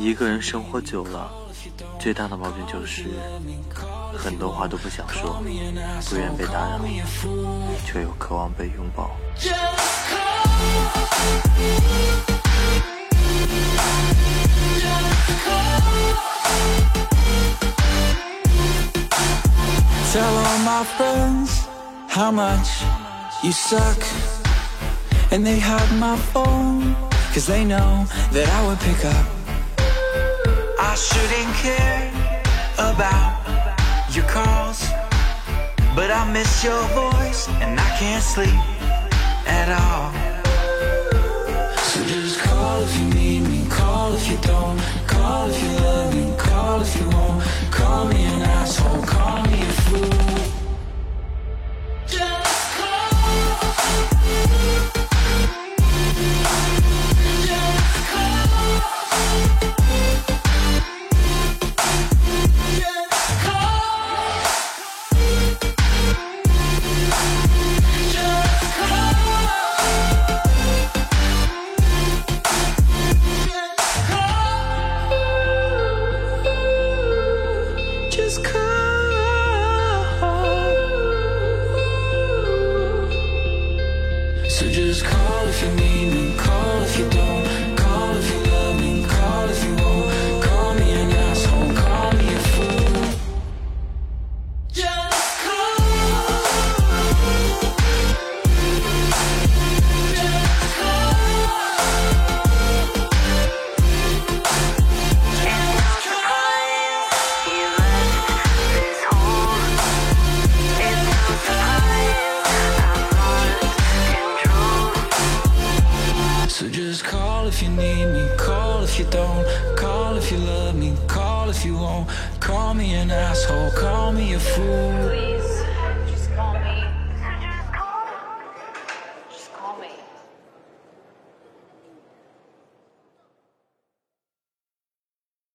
一个人生活久了，最大的毛病就是很多话都不想说，不愿被打扰，却又渴望被拥抱。Tell all my friends how much you suck. And they hug my phone, cause they know that I would pick up. I shouldn't care about your calls. But I miss your voice, and I can't sleep at all. So just call if you need me, call if you don't. Call if you love me, Just call. So just call if you need me, call if you don't, if you need me, call if you don't, call if you love me, call if you won't, call me an asshole, call me a fool.